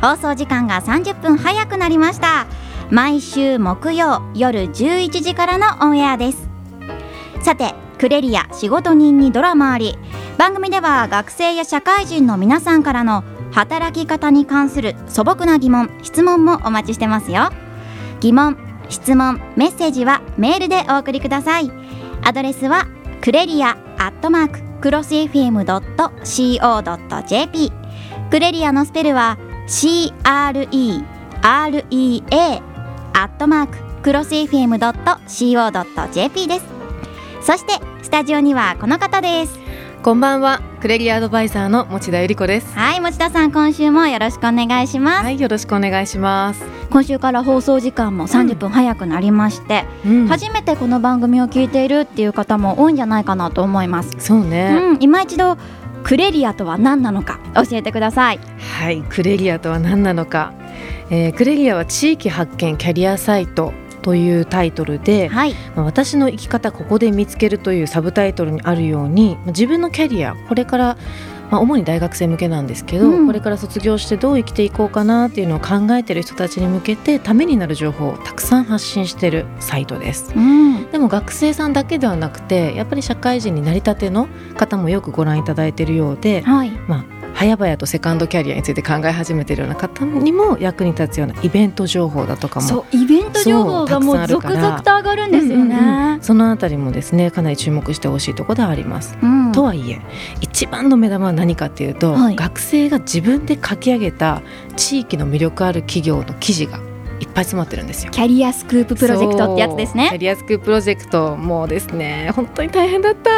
放送時間が30分早くなりました。毎週木曜夜11時からのオンエアです。さてクレリア仕事人にドラマあり。番組では学生や社会人の皆さんからの働き方に関する素朴な疑問質問もお待ちしてますよ。疑問質問メッセージはメールでお送りください。アドレスはクレリアアットマーククロス FM.co.jp クレリアのスペルは CREREA アットマーククロス FM.co.jp です。そしてスタジオにはこの方です。こんばんは、クレリアアドバイザーの持田由里子です。はい持田さん今週もよろしくお願いします、はい、よろしくお願いします。今週から放送時間も30分早くなりまして、うん。初めてこの番組を聞いているっていう方も多いんじゃないかなと思います、そうね、うん、今一度クレリアとは何なのか？教えてください。はい、クレリアとは何なのか、えークレリアは地域発見キャリアサイトというタイトルで、はい。まあ私の生き方ここで見つけるというサブタイトルにあるようにまあ自分のキャリアこれからまあ、主に大学生向けなんですけど、うん。これから卒業してどう生きていこうかなっていうのを考えている人たちに向けてためになる情報をたくさん発信しているサイトです。うん。でも学生さんだけではなくてやっぱり社会人になりたての方もよくご覧いただいているようで、はい。まあ、早々とセカンドキャリアについて考え始めているような方にも役に立つようなイベント情報だとかもそうイベント情報がもう続々と上がるんですようんうんね、そのあたりもですねかなり注目してほしいところではあります。うん。とはいえ一番の目玉は何かっていうと、はい。学生が自分で書き上げた地域の魅力ある企業の記事がいっぱい詰まってるんですよ。キャリアスクーププロジェクトってやつですそうキャねリアスクーププロジェクトもうですね本当に大変だった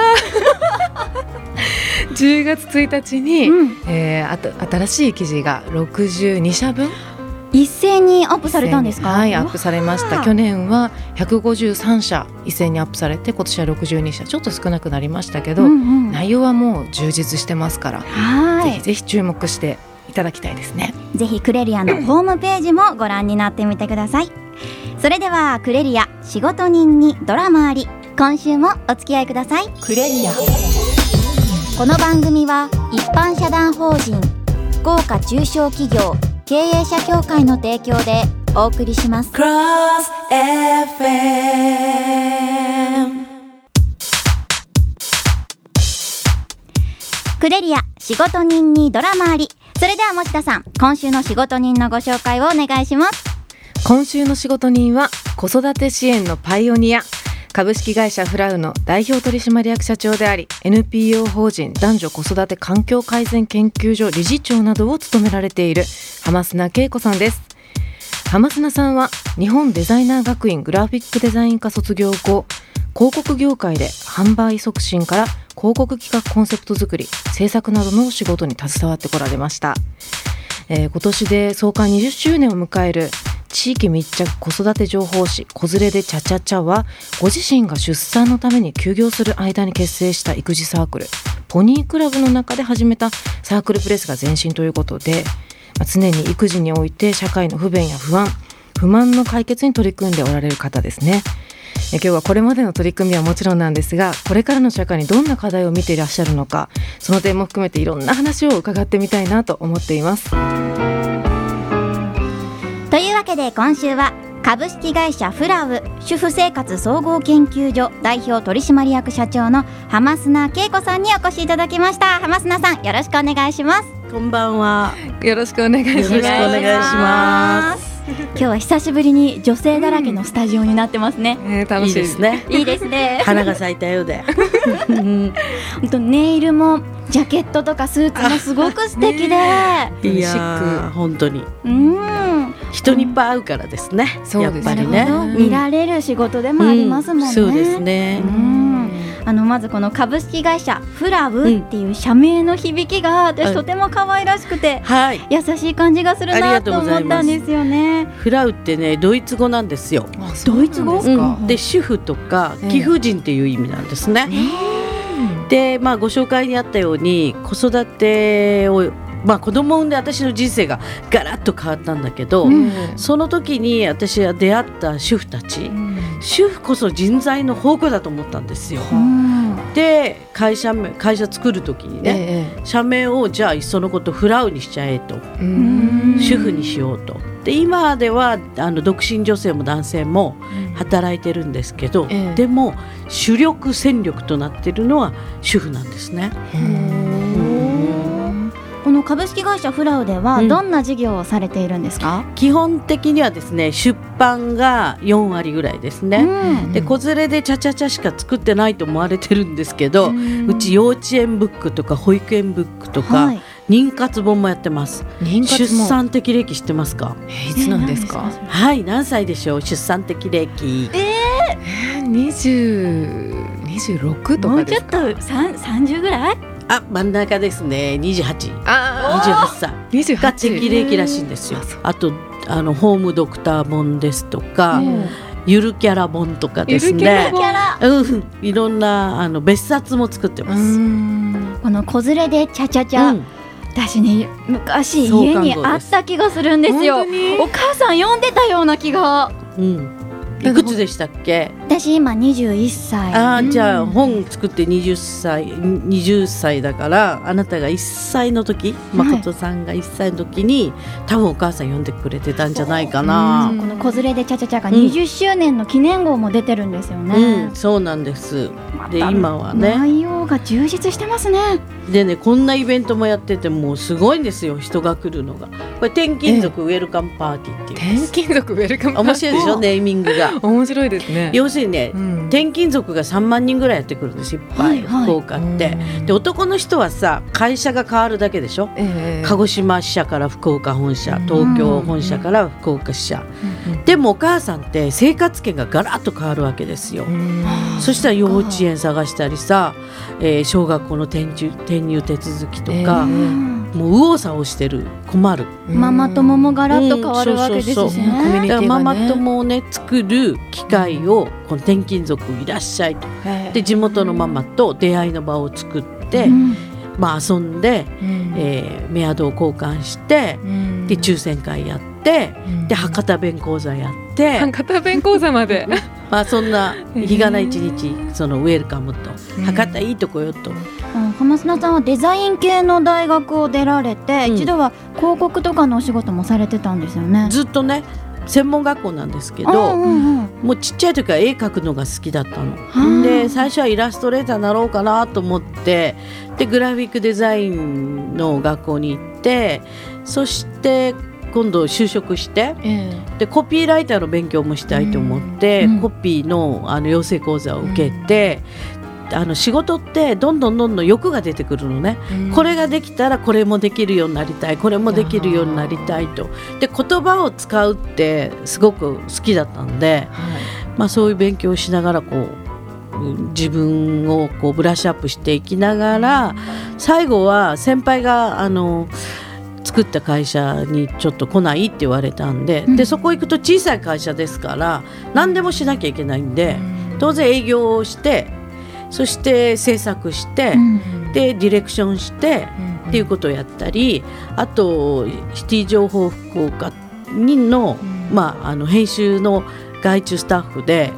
10月1日に、うん、えーあと新しい記事が62社分？一斉にアップされたんですか？はいアップされました。去年は153社一斉にアップされて今年は62社。ちょっと少なくなりましたけど、うんうん。内容はもう充実してますから、はい。ぜひぜひ注目していただきたいですね。ぜひクレリアの ホームページもご覧になってみてください。それではクレリア仕事人にドラマあり。今週もお付き合いください。クレリアこの番組は一般社団法人福岡中小企業経営者協会の提供でお送りします。Cross FM クレリア仕事人にドラマあり。それでは持田さん今週の仕事人のご紹介をお願いします。今週の仕事人は子育て支援のパイオニア株式会社フラウの代表取締役社長であり NPO 法人男女子育て環境改善研究所理事長などを務められている浜砂恵子さんです。浜砂さんは日本デザイナー学院グラフィックデザイン科卒業後広告業界で販売促進から広告企画コンセプト作り制作などの仕事に携わってこられました。えー今年で創刊20周年を迎える地域密着子育て情報誌「子連れでちゃちゃちゃ」はご自身が出産のために休業する間に結成した育児サークルポニークラブの中で始めたサークルプレスが前身ということで、まあ常に育児において社会の不便や不安不満の解決に取り組んでおられる方ですね。今日はこれまでの取り組みはもちろんなんですがこれからの社会にどんな課題を見ていらっしゃるのかその点も含めていろんな話を伺ってみたいなと思っています。というわけで今週は株式会社フラウ主婦生活総合研究所代表取締役社長の浜砂恵子さんにお越しいただきました浜砂さんよろしくお願いしますこんばんは。よろしくお願いします。今日は久しぶりに女性だらけのスタジオになってますね、ね楽しい。です。ね。いいですね。花が咲いたようで。本当ネイルもジャケットとかスーツもすごく素敵で、いや本当に。うん。人にいっぱい会うからですね。そうですね。やっぱりね。見られる仕事でもありますもんね、そうですね。う。んあのまずこの株式会社フラウっていう社名の響きが私はいとても可愛らしくてはい。優しい感じがするなと思ったんですよね。フラウってねドイツ語なんですよ。あそうなんですか。うん。で主婦とかええ。貴婦人っていう意味なんですね。でまあご紹介にあったように子育てをまあ子供を産んで私の人生がガラッと変わったんだけど、うん。その時に私は出会った主婦たち、主婦こそ人材の宝庫だと思ったんですよ。うん。で会社名会社作る時にね、え社名をじゃあいっそのことフラウにしちゃえと、えうん。主婦にしようと。で今ではあの独身女性も男性も働いてるんですけど、ええ。でも主力戦力となってるのは主婦なんですね。この株式会社フラウではうん。どんな事業をされているんですか、基本的にはですね出版が4割ぐらいですね。うん。で子連れでちゃちゃちゃしか作ってないと思われてるんですけど、うち幼稚園ブックとか保育園ブックとか、はい。妊活本もやってます。出産的歴知ってますか？えーいつなんですか。はい、何歳でしょう？出産的歴。二十二十六ともうちょっかですかと三三十ぐらい？あ、真ん中ですね。28、あ28歳。二十が適齢期らしいんですよ。あとあのホームドクター本ですとか、ゆるキャラ本とかですゆるキャラ。ね。本うん、いろんなあの別冊も作ってます。この子連れでチャチャチャ、うん。私ね昔創家にあった気がするんですよ。お母さん読んでたような気が。うん。いくつでしたっけ？私今21歳。ああ、じゃあ本作って20歳20歳だからあなたが1歳の時、誠さんが1歳の時に多分お母さん読んでくれてたんじゃないかな。この子連れでチャチャチャがうん。20周年の記念号も出てるんですよね、うん、そうなんです。で今はね。内容が充実してますね。でねこんなイベントもやっててもうすごいんですよ人が来るのが。これ転勤族ウェルカムパーティーっていう転勤族ウェルカム面白いでしょネーミングが。面白いですね。要するにねうん。転勤族が3万人ぐらいやってくるんですいっぱい、はい。はい福岡って。で男の人はさ会社が変わるだけでしょ？ええ。鹿児島支社から福岡本社うん。東京本社から福岡支社。でもお母さんって生活圏がガラッと変わるわけですよ。うん。そしたら幼稚園探したりさ、えー小学校の転入転入手続きとか、えうんもう右往左往してる。困る。ママ友もガラッと変わるわけですね。ね。だからママ友をね作る機会をこの転勤族いらっしゃい。とで地元のママと出会いの場を作って、うん。まあ、遊んで、うん。えーメアドを交換してうん。で抽選会やってうん。で博多弁講座やって、博多弁講座まで。まあ、そんな日がない一日そのウェルカムと。うん。博多いいとこよと。浜砂さんはデザイン系の大学を出られて、うん。一度は広告とかのお仕事もされてたんですよね。ずっとね専門学校なんですけうんど、うんうん。もうちっちゃい時は絵描くのが好きだったの。はあ。で最初はイラストレーターになろうかなと思ってでグラフィックデザインの学校に行ってそして今度就職してえでコピーライターの勉強もしたいと思って、うん。コピーのあの養成講座を受けて、あの仕事ってどんどんどんどん欲が出てくるのね、えこれができたらこれもできるようになりたい。これもできるようになりたいと。で言葉を使うってすごく好きだったんで、まあ、そういう勉強をしながらこううん自分をこうブラッシュアップしていきながら最後は先輩があの作った会社にちょっと来ないって言われたんで,、うん。でそこ行くと小さい会社ですから何でもしなきゃいけないんで当然営業をしてそして制作して、うん。でディレクションしてっていうことをやったりあとシティ情報福岡にの,、まあ、あの編集の外注スタッフで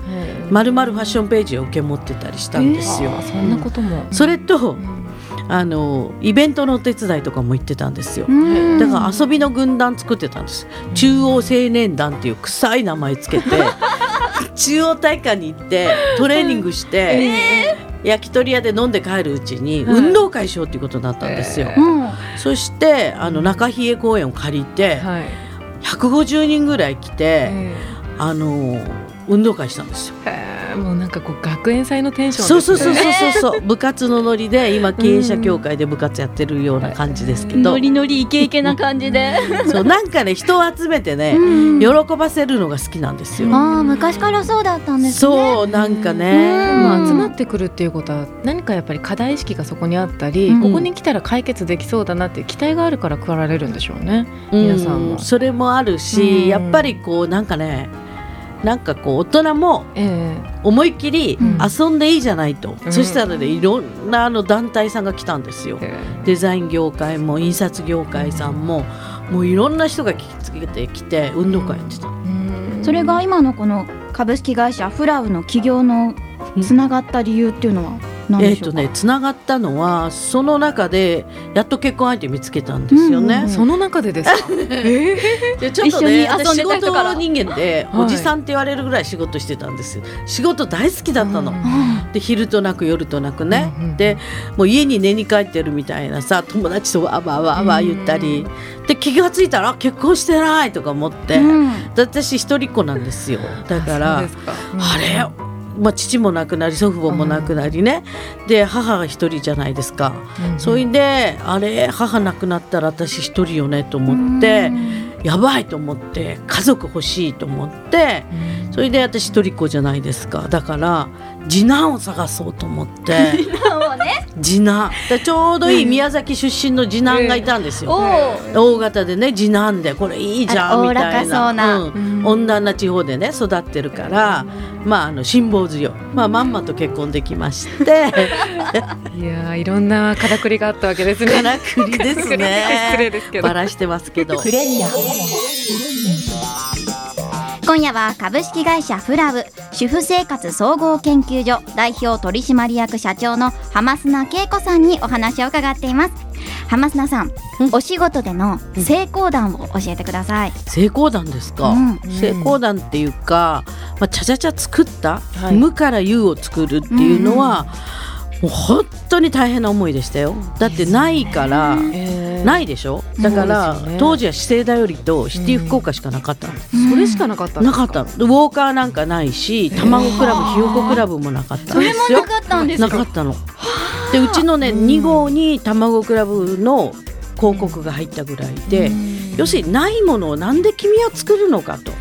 まるまるファッションページを受け持ってたりしたんですよ。あそんなことも。それとうん。あのイベントのお手伝いとかも行ってたんですよ。うん。だから遊びの軍団作ってたんです。中央青年団っていう臭い名前つけて中央体育館に行って トレーニングして、焼き鳥屋で飲んで帰るうちにはい。運動会しようっていうことになったんですよ。えうん。そしてあの中比叡公園を借りてはい。150人ぐらい来て、えあの運動会したんですよ。えもうなんかこう学園祭のテンションね。そうそうそうそう。そう部活のノリで今経営者協会で部活やってるような感じですけど、ノリノリイケイケな感じで。そうなんかね人を集めてね、うん。喜ばせるのが好きなんですよ。ああ昔からそうだったんですね。そうなんかね、まあ、うん集まってくるっていうことは何かやっぱり課題意識がそこにあったり、うん。ここに来たら解決できそうだなっていう期待があるから来られるんでしょうね。うん皆さんも。それもあるし、うん。やっぱりこうなんかねなんかこう大人もえ思いっきりうん。遊んでいいじゃないと、うん。そしたらねいろんなあの団体さんが来たんですよ。えデザイン業界も印刷業界さんももういろんな人が聞きつけてきて運動会やってた。うん。それが今のこの株式会社フラウの企業のつながった理由っていうのは？何えっ、とねつながったのはその中でやっと結婚相手見つけたんですよね。うんうんその中でですか？えでちょっと一緒にね仕事人間ではい。おじさんって言われるぐらい仕事してたんですよ。仕事大好きだったの、うんで昼となく夜となくね、うんうんでもう家に寝に帰ってるみたいなさ友達とわーわーわーわー言ったり、で気がついたらあ結婚してないとか思って、うん。で私一人っ子なんですよ。だからあれ、まあ、父も亡くなり祖父母も亡くなりね、で母が一人じゃないですか、うんそれであれ母亡くなったら私一人よねと思って、やばいと思って家族欲しいと思ってそれで私一人っ子じゃないですか。だから次男を探そうと思って。次男でちょうどいい宮崎出身の次男がいたんですよ。お大型でね次男でこれいいじゃあんみたいおおらかそうな。うん。うん。温暖な地方でね育ってるからまああの辛抱強い。まあまんまと結婚できまして。いやーいろんなからくりがあったわけですね。からくりです 失礼ねですけど。バ。ラしてますけど今夜は株式会社フラブ主婦生活総合研究所代表取締役社長の浜砂恵子さんにお話を伺っています。浜砂さん、うん。お仕事での成功談を教えてください、成功談ですか、うん。成功談っていうか、まあ、ちゃちゃちゃ作った、はい。無から有を作るっていうのは、もう本当に大変な思いでしたよ。だってないから、えーないでしょ？だから、ね。当時は資生堂よりとシティ福岡しかなかったの、それしかなかったなかったウォーカーなんかないし卵クラブひよこクラブもなかったんですよ。それもなかったんですか？なかったの。でうちのね2号に卵クラブの広告が入ったぐらいで、要するにないものをなんで君は作るのかと。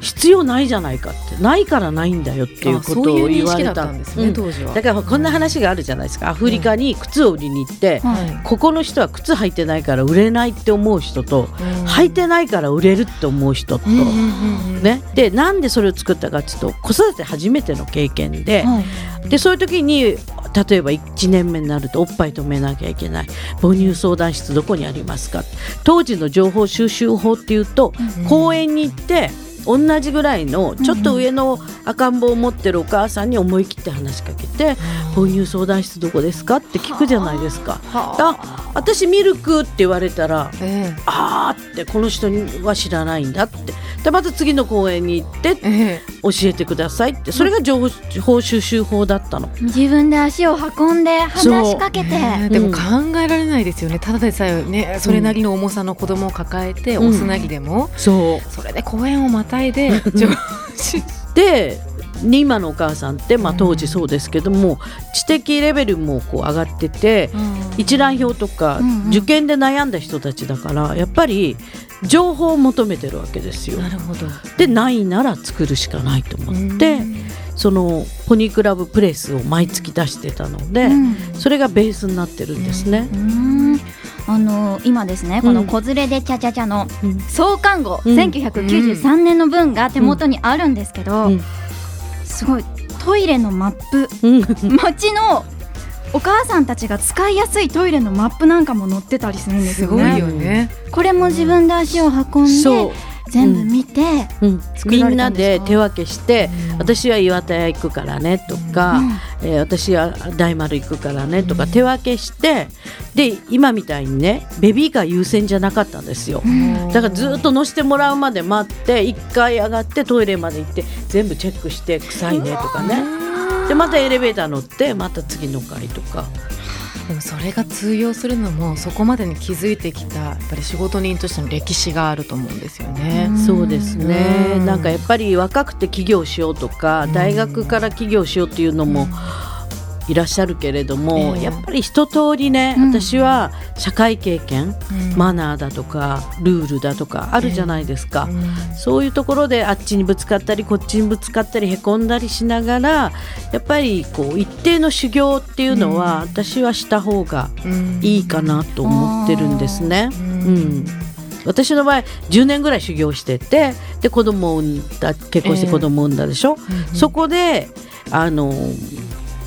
必要ないじゃないかってないからないんだよっていうことを言われたんですね、うん。当時は。だからこんな話があるじゃないですか。アフリカに靴を売りに行って、ここの人は靴履いてないから売れないって思う人と、うん。履いてないから売れるって思う人と、ね、でなんでそれを作ったかっていうと子育て初めての経験で,、はい。でそういう時に例えば1年目になるとおっぱい止めなきゃいけない母乳相談室どこにありますか？当時の情報収集法っていうと、公園に行って同じぐらいのちょっと上の赤ん坊を持ってるお母さんに思い切って話しかけて「母乳相談室どこですか?」って聞くじゃないですか。あ。私ミルクって言われたらえあーってこの人には知らないんだってでまた次の公園に行ってええ。教えてくださいって。それが情報収集法だったの。自分で足を運んで話しかけて、えねえでも考えられないですよね、ただでさえねそれなりの重さの子供を抱えて、うん。お砂着でも。そう。それで公園をまたいで でね今のお母さんって、まあ、うん当時そうですけども、知的レベルもこう上がってて、一覧表とか、うん。うん受験で悩んだ人たちだからやっぱり情報を求めてるわけですよ。なるほど。でないなら作るしかないと思って、そのポニークラブプレスを毎月出してたので、うん。それがベースになってるんですね。うん。あの今ですねこの「子連れでチャチャチャ」のうん。創刊号、うん。1993年の分が手元にあるんですけど、うん。すごいトイレのマップ。うん。街のお母さんたちが使いやすいトイレのマップなんかも載ってたりするんですすごいよね。よね。これも自分で足を運んで全部見て、うん、みんなで手分けして、うん。私は岩田屋行くからねとか、うん。えー私は大丸行くからねとか手分けしてで今みたいにねベビーカー優先じゃなかったんですよ。だからずっと乗せてもらうまで待って1回上がってトイレまで行って全部チェックして臭いねとかねでまたエレベーター乗ってまた次の階とか。でもそれが通用するのもそこまでに気づいてきたやっぱり仕事人としての歴史があると思うんですよね。そうですね、うん。なんかやっぱり若くて起業しようとか、うん。大学から起業しようっていうのもいらっしゃるけれども、ええ。やっぱり一通りね、うん。私は社会経験、うん。マナーだとかルールだとかあるじゃないですか。うん。そういうところであっちにぶつかったりこっちにぶつかったりへこんだりしながらやっぱりこう一定の修行っていうのは、うん。私はした方がうん。いいかなと思ってるんですね。ううん。ん。私の場合10年ぐらい修行しててで子供を産んだ結婚して子供を産んだでしょ、うん。そこであの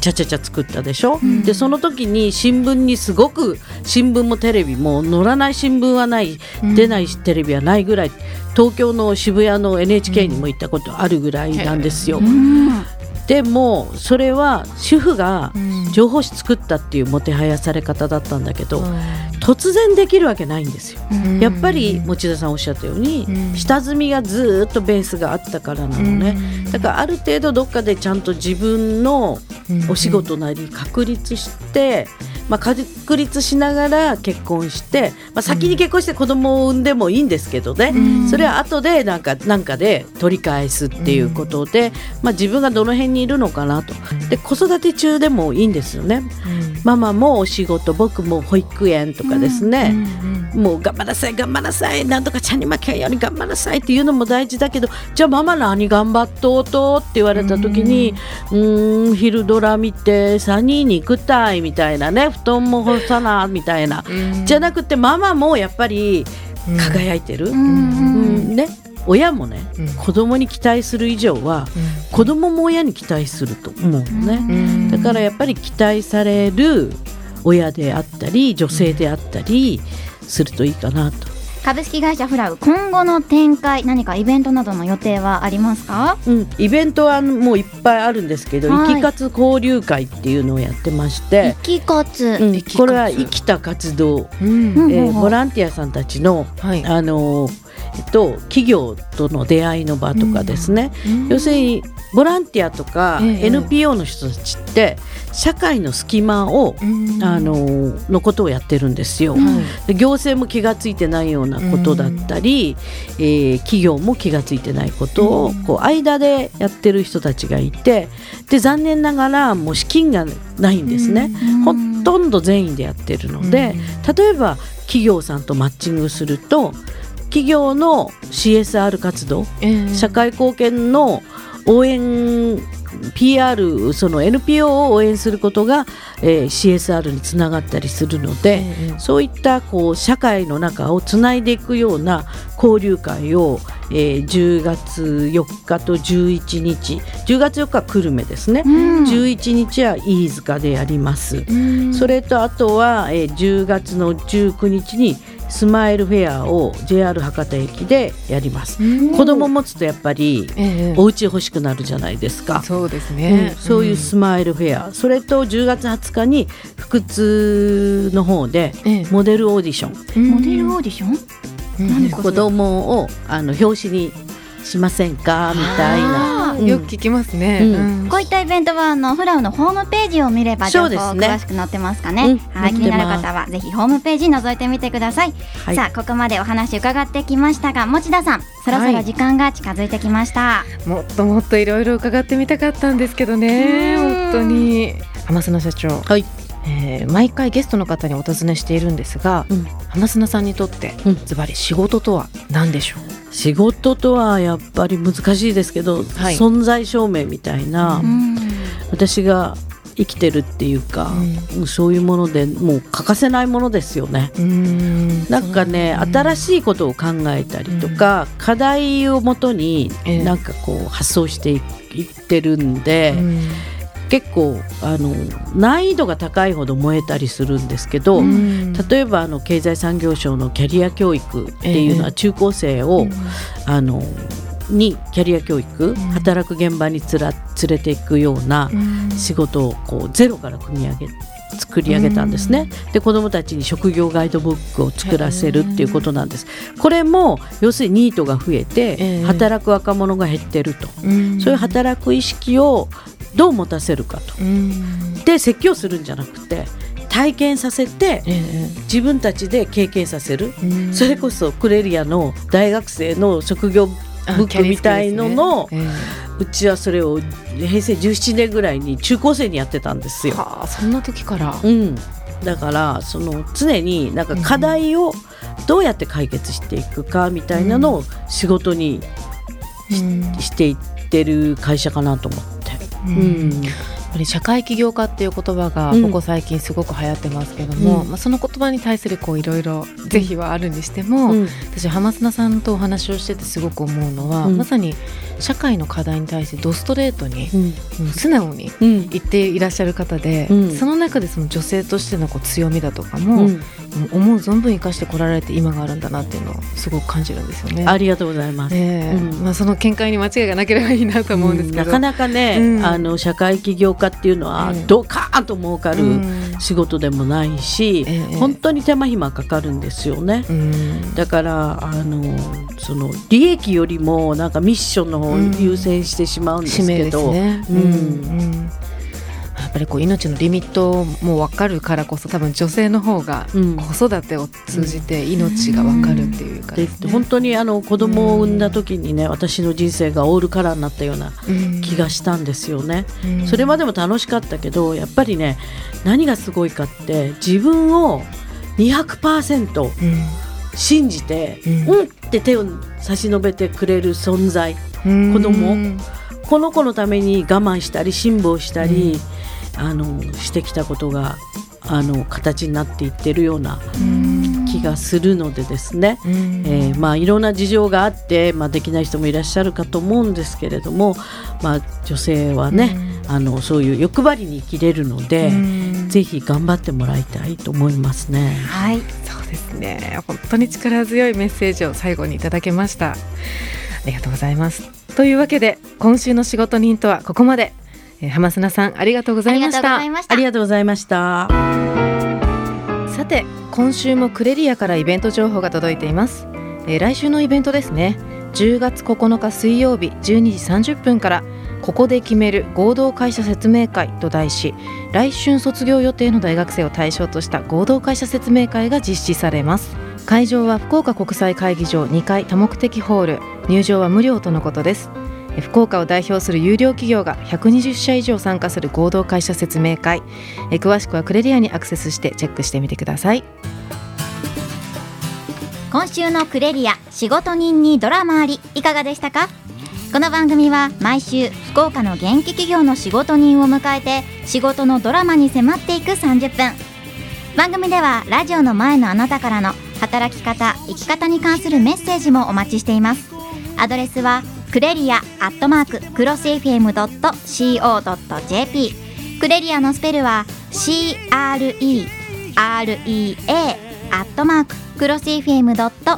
ちゃちゃちゃ作ったでしょ、んでその時に新聞にすごく新聞もテレビも載らない新聞はない、出ないテレビはないぐらい東京の渋谷の NHK にも行ったことあるぐらいなんですよ。うんでもそれは主婦がうん。情報誌作ったっていうもてはやされ方だったんだけど、うん。突然できるわけないんですよ。うん。やっぱり持田さんおっしゃったように、うん。下積みがずーっとベースがあったからなのね、うん。だからある程度どっかでちゃんと自分のお仕事なり確立して、まあ、確立しながら結婚して、まあ、先に結婚して子供を産んでもいいんですけどね、うん。それは後でなんかなんかで取り返すっていうことで、まあ、自分がどの辺にいるのかなと。で子育て中でもいいんですよね。ママもお仕事僕も保育園とかですね、もう頑張らなさい頑張らなさいなんとかちゃんに負けんように頑張らなさいっていうのも大事だけどじゃあママ何頑張っとうとって言われた時にうーん昼ドラ見て3人に行くたいみたいなね布団も干さなみたいな、じゃなくてママもやっぱり輝いてる、ううんん。ね親もね、うん。子供に期待する以上は子供も親に期待すると思うのね。だからやっぱり期待される親であったり女性であったりするといいかなと。株式会社フラウ今後の展開何かイベントなどの予定はありますか？うん、イベントはもういっぱいあるんですけど、はい。生き活交流会っていうのをやってまして、生き活、うん。これは生きた活動、うん。うん。えーボランティアさんたちの、はい。あのーと、企業との出会いの場とかですね、要するにボランティアとかええ。NPO の人たちって社会の隙間を、あのーのことをやってるんですよ。で行政も気がついてないようなことだったり、えー企業も気がついてないことを、こう間でやってる人たちがいてで残念ながらもう資金がないんですね、ほとんど全員でやってるので、例えば企業さんとマッチングすると企業の CSR 活動社会貢献の応援 PR その NPO を応援することが、えー CSR につながったりするので、そういったこう社会の中をつないでいくような交流会を、えー10月4日と11日10月4日は久留米ですね、うん。11日は飯塚でやります。それとあとは、えー10月の19日にスマイルフェアを JR 博多駅でやります。子供持つとやっぱりお家欲しくなるじゃないですか。そうですうん。ね、そういうスマイルフェア、それと10月20日に福津の方でええ。モデルオーディション、モデルオーディション？うん。何ですか子供をあの表紙にしませんか？みたいな。よく聞きますね、うん。うん。こういったイベントはあのフラウのホームページを見れば情報そうですね。詳しく載ってますかね。うん。はい、気になる方はぜひホームページ覗いてみてください。はい。さあここまでお話伺ってきましたが持田さんそろそろ時間が近づいてきました。もっともっといろいろ伺ってみたかったんですけどねうん。本当に。浜砂社長、はい、えー毎回ゲストの方にお尋ねしているんですが、うん。浜砂さんにとってうん。ズバリ仕事とは何でしょう、仕事とはやっぱり難しいですけど、はい。存在証明みたいな、うん。私が生きてるっていうか、そういうものでもう欠かせないものですよね。うん。なんかね、新しいことを考えたりとか、課題をもとにええ。なんかこう発想していってるんで、結構あの難易度が高いほど燃えたりするんですけど、例えばあの経済産業省のキャリア教育っていうのは中高生を、あのにキャリア教育、働く現場につら連れていくような仕事をこうゼロから組み上げ作り上げたんですね。で子どもたちに職業ガイドブックを作らせるっていうことなんです。これも要するにニートが増えて、ええ。働く若者が減ってると、うん。そういう働く意識をどう持たせるかと。うん。で説教するんじゃなくて体験させてえ自分たちで経験させる、それこそクレリアの大学生の職業あブックみたいのの、キャリーうちはそれを平成17年ぐらいに中高生にやってたんですよ。あそんな時から。うん、だからその常になんか課題をどうやって解決していくかみたいなのを仕事にうん。していってる会社かなと思って。ううん。んやっぱり社会起業家っていう言葉がうん。ここ最近すごく流行ってますけども、うん。まあ、その言葉に対するこういろいろ是非はあるにしても、うん。私浜砂さんとお話をしててすごく思うのは、うん。まさに社会の課題に対してドストレートに、素直にうん。言っていらっしゃる方で、うん。その中でその女性としてのこう強みだとかうも、ん思う存分生かしてこられて今があるんだなっていうのをすごく感じるんですよね。ありがとうございます。ええ。うん。まあ、その見解に間違いがなければいいなと思うんですけど、なかなかね、うん。あの社会起業家っていうのはうんドカーンと儲かるうん。仕事でもないし、ええ。本当に手間暇かかるんですよね。うん。だからあのその利益よりもなんかミッションの方を優先してしまうんですけど、ね。うん。うんぱりこう命のリミットも分かるからこそ多分女性の方がうん。子育てを通じて命が分かるっていうかでですね、本当にあの子供を産んだ時にね私の人生がオールカラーになったような気がしたんですよね。うん。それまでも楽しかったけどやっぱりね何がすごいかって自分を200%うん。信じて、ううんん、って手を差し伸べてくれる存在うん。子供。この子のために我慢したり辛抱したり、あのしてきたことがあの形になっていってるようなうん。気がするのでですね、うん。えーまあ、いろんな事情があって、まあ、できない人もいらっしゃるかと思うんですけれども、まあ、女性はね、あのそういう欲張りに生きれるので、うん。ぜひ頑張ってもらいたいと思いますね。はい。そうですね。本当に力強いメッセージを最後にいただけました。ありがとうございます。というわけで今週の仕事人とはここまで、えー浜砂さんありがとうございましありがとうごたざいました。ありがとうございました。さて今週もクレリアからイベント情報が届いています、えー来週のイベントですね。10月9日水曜日12時30分からここで決める合同会社説明会と題し来春卒業予定の大学生を対象とした合同会社説明会が実施されます。会場は福岡国際会議場2階多目的ホール。入場は無料とのことです。えー福岡を代表する有料企業が120社以上参加する合同会社説明会。詳しくはクレリアにアクセスしてチェックしてみてください。今週のクレリア仕事人にドラマありいかがでしたか？この番組は毎週福岡の元気企業の仕事人を迎えて仕事のドラマに迫っていく30分。番組ではラジオの前のあなたからの働き方生き方に関するメッセージもお待ちしています。アドレスはクレリアアットマーククロス FM.co.jp クレリアのスペルは CREREA アットマーククロス FM.co.jp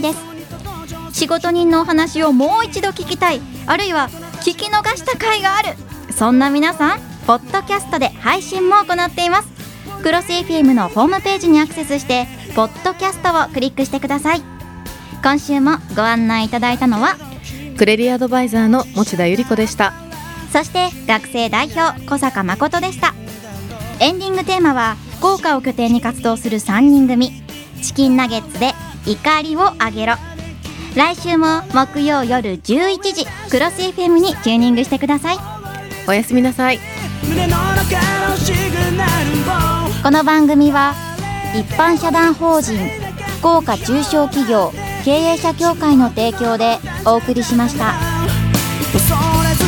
です。仕事人のお話をもう一度聞きたい。あるいは聞き逃した回がある。そんな皆さんポッドキャストで配信も行っています。クロス FM のホームページにアクセスしてポッドキャストをクリックしてください。今週もご案内いただいたのはクレリアドバイザーの持田由里子でした。そして学生代表小坂誠でした。エンディングテーマは福岡を拠点に活動する3人組。チキンナゲッツで怒りをあげろ。来週も木曜夜11時クロス FM にチューニングしてください。おやすみなさい。この番組は一般社団法人福岡中小企業経営者協会の提供でお送りしました。恐れず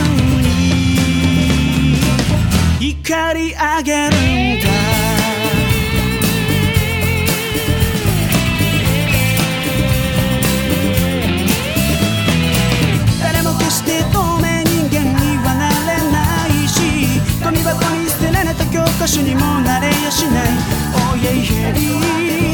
に怒り上げるんだ。誰も決して透明人間にはなれないしゴミ箱に捨てられた教科書にもなれやしない。Oh yeah yeah yeah